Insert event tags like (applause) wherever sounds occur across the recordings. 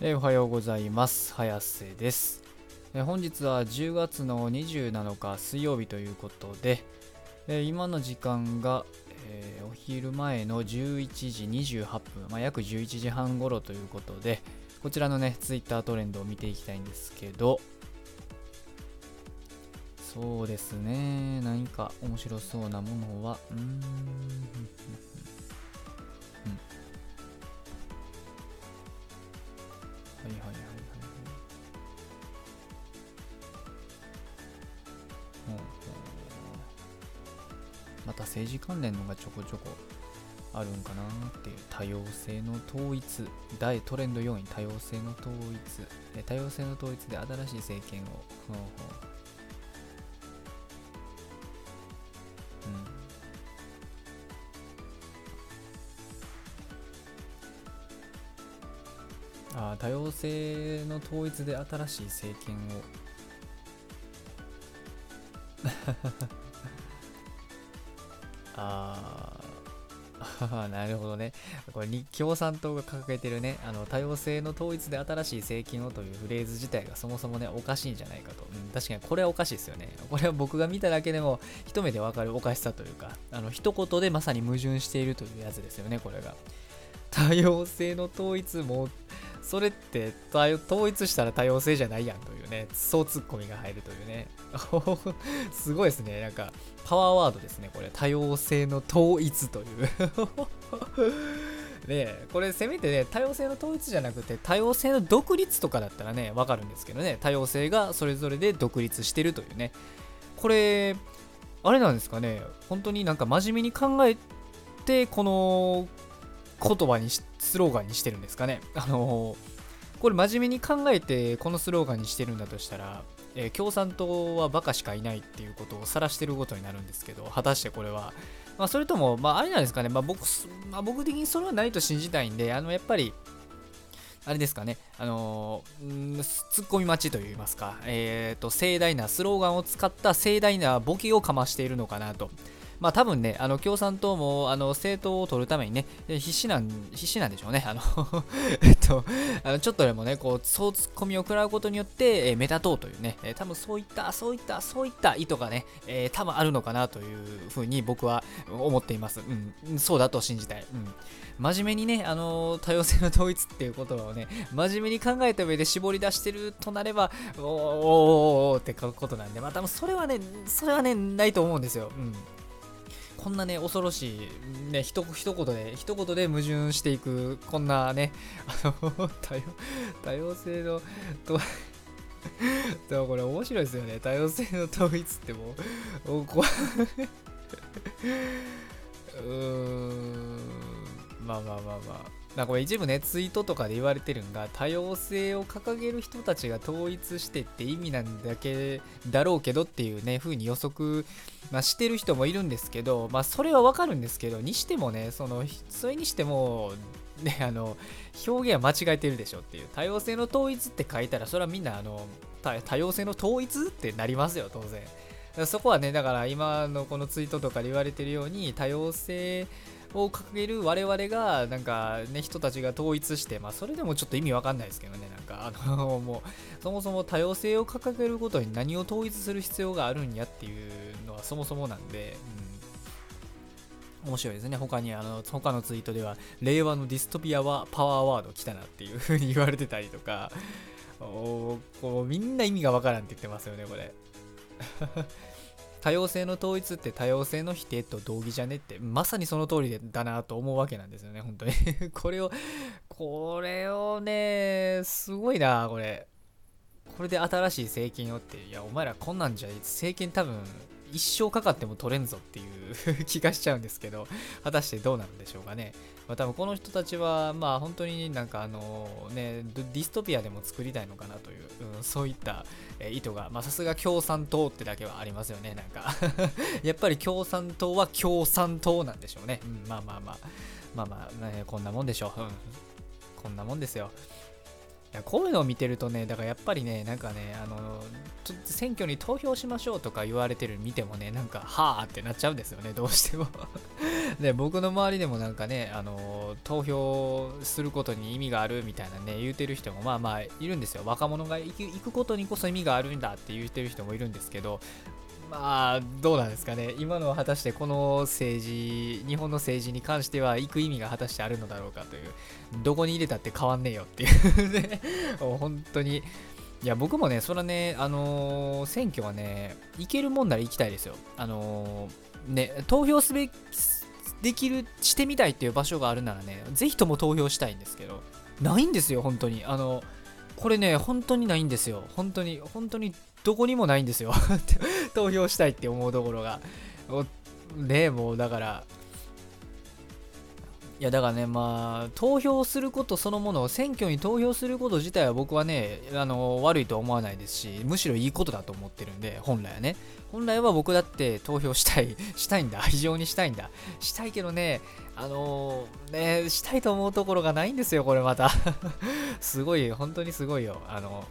えおはようございます。早瀬です、え本日は10月の27日水曜日ということで、え今の時間が、えお昼前の11時28分、まあ、約11時半頃ということでこちらのねツイッタートレンドを見ていきたいんですけどそうですね。何か面白そうなものはうーん。関連のがちょこちょこあるんかなっていう多様性の統一大トレンド4位多様性の統一。え多様性の統一で新しい政権を。ほうほううん。あ多様性の統一で新しい政権を。ああ (laughs) なるほどね。これに共産党が掲げてるね。あの多様性の統一で新しい政権をというフレーズ自体がそもそもねおかしいんじゃないかと、うん、確かにこれはおかしいですよね。これは僕が見ただけでも一目でわかるおかしさというかあの一言でまさに矛盾しているというやつですよねこれが。多様性の統一もそれって統一したら多様性じゃないやんというねそうツッコミが入るというね。(laughs) すごいですね。なんかパワーワードですねこれ。多様性の統一という。(laughs) ねこれせめてね多様性の統一じゃなくて多様性の独立とかだったらねわかるんですけどね。多様性がそれぞれで独立してるというね。これあれなんですかね。本当になんか真面目に考えてこの言葉にスローガンにしてるんですかね。あのこれ真面目に考えてこのスローガンにしてるんだとしたら、えー共産党はバカしかいないっていうことを晒してることになるんですけど果たしてこれは、まあ、それとも、まあ、あれなんですかね、まあ僕まあ、僕的にそれはないと信じたいんであのやっぱりあれですかね、あのーツッコミ待ちといいますか、えー、と盛大なスローガンを使った盛大なボケをかましているのかなと。まあ多分ね、あの共産党もあの政党を取るためにね、必死なん、必死なんでしょうね。あの (laughs) えっと、あのちょっとでもね、こう、そうツッコミを食らうことによって、えー目立とうというね、えー多分そういった、そういった、そういった意図がね、えー多分あるのかなというふうに僕は思っています。うん、そうだと信じたい。うん。真面目にね、あの多様性の統一っていう言葉をね、真面目に考えた上で絞り出してるとなれば、おーおーおーおーって書くことなんで、まあ多分それはね、それはね、ないと思うんですよ。うん。こんなね、恐ろしい、ね、ひと一言で、一言で矛盾していく、こんなね、(laughs) あの、多様、多様性の、と、(laughs) でもこれ面白いですよね。多様性の統一ってもう、怖、(laughs) うーん、まあまあまあまあ。なんかこれ一部ね、ツイートとかで言われてるんが、多様性を掲げる人たちが統一してって意味なんだけだろうけどっていうね、風に予測、まあ、してる人もいるんですけど、まあそれはわかるんですけど、にしてもね、その、それにしても、ね、あの、表現は間違えてるでしょっていう、多様性の統一って書いたら、それはみんな、あの、多多様性の統一ってなりますよ、当然。そこはね、だから今のこのツイートとかで言われてるように、多様性を掲げる我々が、なんかね、人たちが統一して、まあそれでもちょっと意味わかんないですけどね、なんか、あの、もう、そもそも多様性を掲げることに何を統一する必要があるんやっていうのはそもそもなんで、うん、面白いですね。他に、あの、他のツイートでは、令和のディストピアはパワーワード来たなっていう風に言われてたりとか、(laughs) おこうみんな意味がわからんって言ってますよね、これ。(laughs) 多様性の統一って多様性の否定と同義じゃねってまさにその通りだなと思うわけなんですよね本当に。(laughs) これをこれをねすごいなこれ。これで新しい政権をっていやお前らこんなんじゃ政権多分一生かかっても取れんぞっていう気がしちゃうんですけど果たしてどうなるんでしょうかね。まあ多分この人たちはまあ本当になんかあのねディストピアでも作りたいのかなという、うん、そういったえ意図がまあさすが共産党ってだけはありますよねなんか。(laughs) やっぱり共産党は共産党なんでしょうね、うん、まあまあまあ。まあまあ、ね、こんなもんでしょう、うん、こんなもんですよ。やこういうのを見てるとねだからやっぱりねなんかねあの選挙に投票しましょうとか言われてる見てもねなんかはあってなっちゃうんですよねどうしても (laughs) で僕の周りでもなんかね、あの投票することに意味があるみたいなね、言うてる人もまあまあいるんですよ。若者が行くことにこそ意味があるんだって言ってる人もいるんですけど、まあ、どうなんですかね。今のは果たしてこの政治、日本の政治に関しては行く意味が果たしてあるのだろうかという、どこに入れたって変わんねえよっていう (laughs) ね、本当に、いや、僕もね、それはね、あのー、選挙はね、行けるもんなら行きたいですよ。あのー、ね、投票すべき、できる、してみたいっていう場所があるならね、ぜひとも投票したいんですけど、ないんですよ、本当に。あの、これね、本当にないんですよ。本当に、本当にどこにもないんですよ。(laughs) 投票したいって思うところが。ねもうだから、いやだからね、まあ、投票することそのものを、選挙に投票すること自体は僕はね、あの悪いとは思わないですし、むしろいいことだと思ってるんで、本来はね。本来は僕だって投票したい、(laughs) したいんだ、非常にしたいんだ。したいけどね、あのー、ね、したいと思うところがないんですよ、これまた。(laughs) すごい、本当にすごいよ。あの、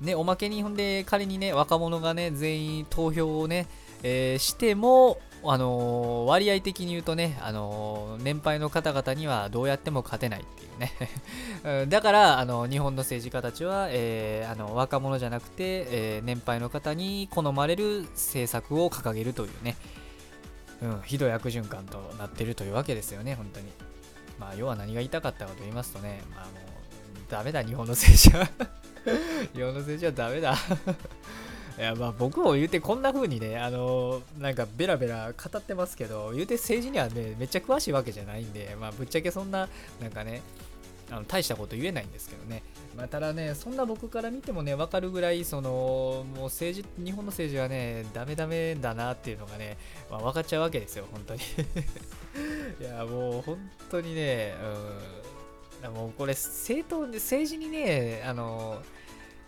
ね、おまけにほんで、仮にね、若者がね、全員投票をね、えー、しても、あのー、割合的に言うとね、あのー、年配の方々にはどうやっても勝てないっていうね。(laughs) だから、あの日本の政治家たちは、えー、あの若者じゃなくて、え年配の方に好まれる政策を掲げるというね、うん、ひどい悪循環となってるというわけですよね、本当に。まあ、要は何が言いたかったかと言いますとね、まあもう、ダメだ、日本の政治は。(laughs) 日本の政治はダメだ。(laughs) いやまあ僕も言うてこんな風にね、あのー、なんかベラベラ語ってますけど、言うて政治にはね、めっちゃ詳しいわけじゃないんで、まあぶっちゃけそんな、なんかね、あの大したこと言えないんですけどね。まあ、ただね、そんな僕から見てもね、わかるぐらい、その、もう政治、日本の政治はね、ダメダメだなっていうのがね、まあ、分かっちゃうわけですよ、本当に。(laughs) いや、もう本当にね、うん、もうこれ、政党で、政治にね、あの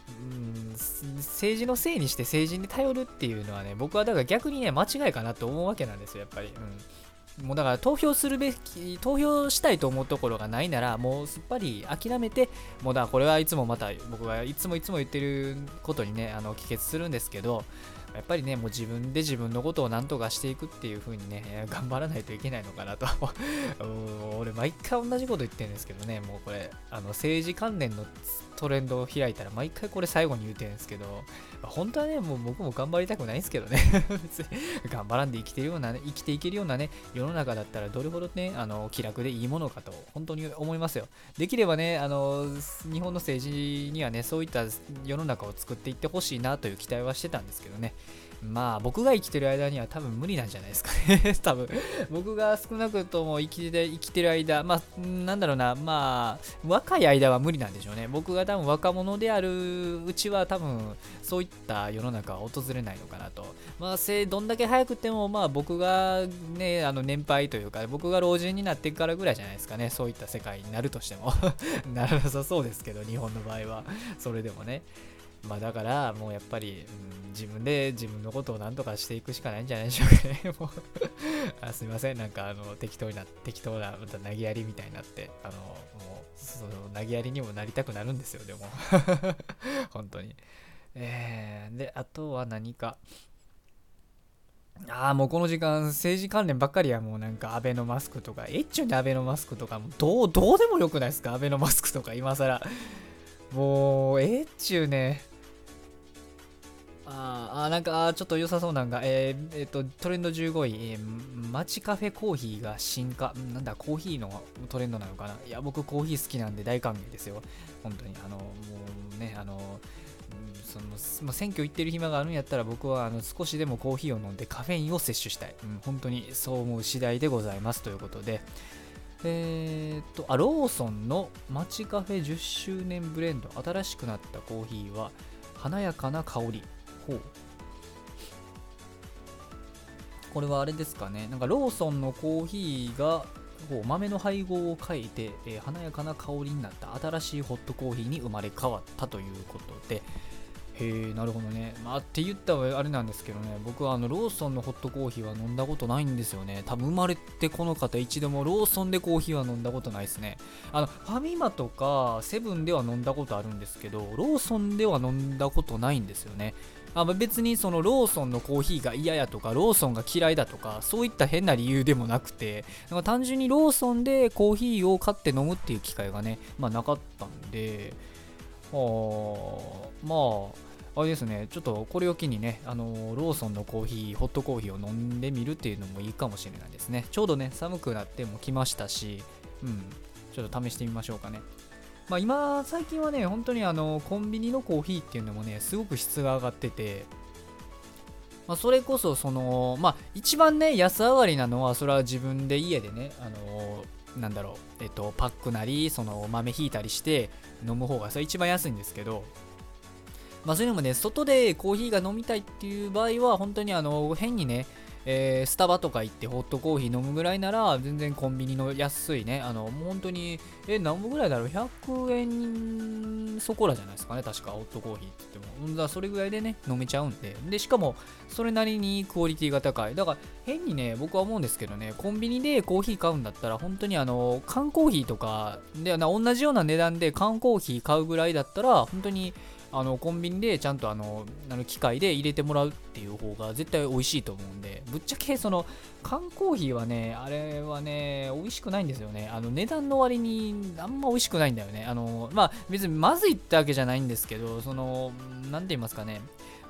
うん政治のせいにして政治に頼るっていうのはね、僕はだから逆にね、間違いかなと思うわけなんですよ、やっぱり。うん、もうだから投票するべき、投票したいと思うところがないなら、もうすっぱり諦めて、もうだからこれはいつもまた僕がいつもいつも言ってることにね、あの帰結するんですけど、やっぱりね、もう自分で自分のことを何とかしていくっていう風にね、頑張らないといけないのかなと、毎回同じこと言ってるんですけどね、もうこれ、あの政治関連のトレンドを開いたら、毎回これ最後に言うてるんですけど、本当はね、もう僕も頑張りたくないんですけどね (laughs) 別に頑張らんで生きてるような、ね、生きていけるようなね、世の中だったらどれほどね、あの気楽でいいものかと、本当に思いますよ。できればね、あの日本の政治にはね、そういった世の中を作っていってほしいなという期待はしてたんですけどね。まあ僕が生きてる間には多分無理なんじゃないですかね。(laughs) 多分。僕が少なくとも生きて生きてる間まあなんだろうな。まあ若い間は無理なんでしょうね。僕が多分若者であるうちは多分そういった世の中は訪れないのかなと。まあせどんだけ早くてもまあ僕がねあの年配というか僕が老人になってからぐらいじゃないですかね。そういった世界になるとしても。(laughs) ならなさそうですけど日本の場合は。それでもね。まあだからもうやっぱり、うん、自分で自分のことを何とかしていくしかないんじゃないでしょうかね。(laughs) もうあすいません、なんかあの適当な適当なまた投げやりみたいになって、あのもうその投げやりにもなりたくなるんですよ、でも。(laughs) 本当に。えー、で、あとは何か。ああ、もうこの時間、政治関連ばっかりや、もうなんか、アベノマスクとか、エッチュでアベノマスクとか、もどう、どうでもよくないですか、アベノマスクとか、今更。もう、エッチュね。ああ、なんか、ちょっと良さそうなんが、えー、えっ、と、トレンド15位、えー、マチカフェコーヒーが進化。なんだ、コーヒーのトレンドなのかな。いや、僕、コーヒー好きなんで大歓迎ですよ。本当に。あの、もうね、あの、そのまあ、選挙行ってる暇があるんやったら僕はあの少しでもコーヒーを飲んでカフェインを摂取したい、うん、本当にそう思う次第でございますということでえー、っとあローソンのマチカフェ10周年ブレンド新しくなったコーヒーは華やかな香りほう。これはあれですかね。なんかローソンのコーヒーがこう豆の配合を変えて、えー、華やかな香りになった新しいホットコーヒーに生まれ変わったということで。へえなるほどね。まあって言ったらあれなんですけどね。僕はあのローソンのホットコーヒーは飲んだことないんですよね。多分生まれてこの方一度もローソンでコーヒーは飲んだことないですね。あのファミマとかセブンでは飲んだことあるんですけどローソンでは飲んだことないんですよね。あ別にそのローソンのコーヒーが嫌やとかローソンが嫌いだとかそういった変な理由でもなくてなんか単純にローソンでコーヒーを買って飲むっていう機会がね、まあ、なかったんであまああれですね、ちょっとこれを機にね、あのローソンのコーヒー、ホットコーヒーを飲んでみるっていうのもいいかもしれないですね。ちょうどね、寒くなっても来ましたし、うん、ちょっと試してみましょうかね。まあ、今、最近はね、本当にあのコンビニのコーヒーっていうのもね、すごく質が上がってて、まあ、それこそ、その、まあ、一番ね、安上がりなのは、それは自分で家でね、あのなんだろう、えっと、パックなり、その豆ひいたりして飲む方が、それ一番安いんですけど、まあ、そういうのもね、外でコーヒーが飲みたいっていう場合は、本当にあの変にね、えー、スタバとか行ってホットコーヒー飲むぐらいなら、全然コンビニの安いね、あの、もう本当に、え、何本ぐらいだろう ?100 円そこらじゃないですかね、確か、ホットコーヒーって言っても。だそれぐらいでね、飲めちゃうんで。で、しかも、それなりにクオリティが高い。だから、変にね、僕は思うんですけどね、コンビニでコーヒー買うんだったら、本当にあの、缶コーヒーとか、で、同じような値段で缶コーヒー買うぐらいだったら、本当に、あのコンビニでちゃんとあのあの機械で入れてもらうっていう方が絶対美味しいと思うんでぶっちゃけその缶コーヒーはねあれはね美味しくないんですよね。あの値段の割にあんま美味しくないんだよね。あのまあ別にまずいってわけじゃないんですけどその何て言いますかね。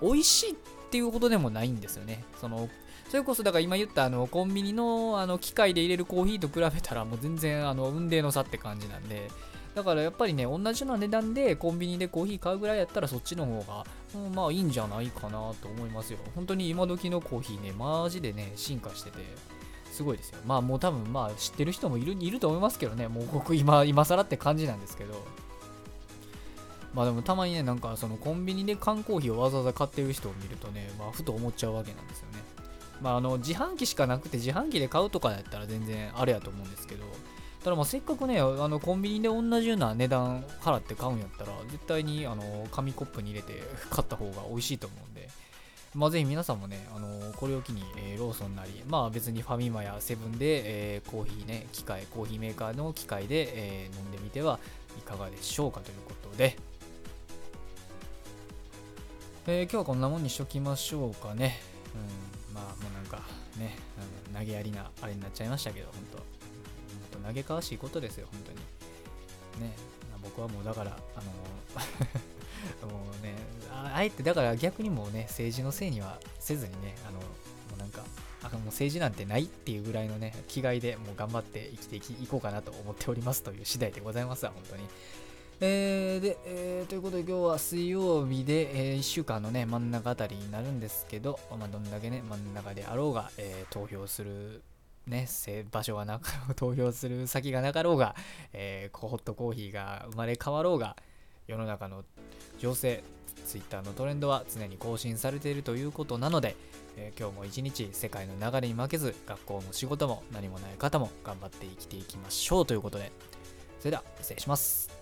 美味しいっていうことでもないんですよね。そのそれこそだから今言ったあのコンビニのあの機械で入れるコーヒーと比べたらもう全然あの運命の差って感じなんでだからやっぱりね、同じような値段でコンビニでコーヒー買うぐらいやったらそっちの方が、うん、まあいいんじゃないかなと思いますよ。本当に今時のコーヒーね、マジでね、進化してて、すごいですよ。まあもう多分まあ知ってる人もいるいると思いますけどね、もう僕今、今更って感じなんですけど。まあでもたまにね、なんかそのコンビニで缶コーヒーをわざわざ買ってる人を見るとね、まあふと思っちゃうわけなんですよね。まああの自販機しかなくて自販機で買うとかやったら全然あれやと思うんですけど、ただまあせっかくね、あのコンビニで同じような値段払って買うんやったら、絶対にあの紙コップに入れて (laughs) 買った方が美味しいと思うんで、まあ、ぜひ皆さんもね、あのこれを機に、えー、ローソンなり、まあ別にファミマやセブンで、えー、コーヒーね、機械、コーヒーメーカーの機械で、えー、飲んでみてはいかがでしょうかということで、えー、今日はこんなもんにしときましょうかね。うん、まあもうなんかね、投げやりなあれになっちゃいましたけど、本当。嘆かわしいことですよ、本当に。ね、僕はもうだから、あの (laughs) もうねあ、えてだから逆にもうね、政治のせいにはせずにね、あの、もうなんか、あもう政治なんてないっていうぐらいのね、気概でもう頑張って生きていいこうかなと思っておりますという次第でございますわ、本当に。えー、で、えー、ということで今日は水曜日で、えー、1週間のね、真ん中あたりになるんですけど、まあ、どんだけね、真ん中であろうが、えー、投票するね、場所がなかろう、投票する先がなかろうが、えー、ホットコーヒーが生まれ変わろうが、世の中の情勢、ツイッターのトレンドは常に更新されているということなので、えー、今日も一日世界の流れに負けず、学校も仕事も何もない方も頑張って生きていきましょうということで、それでは失礼します。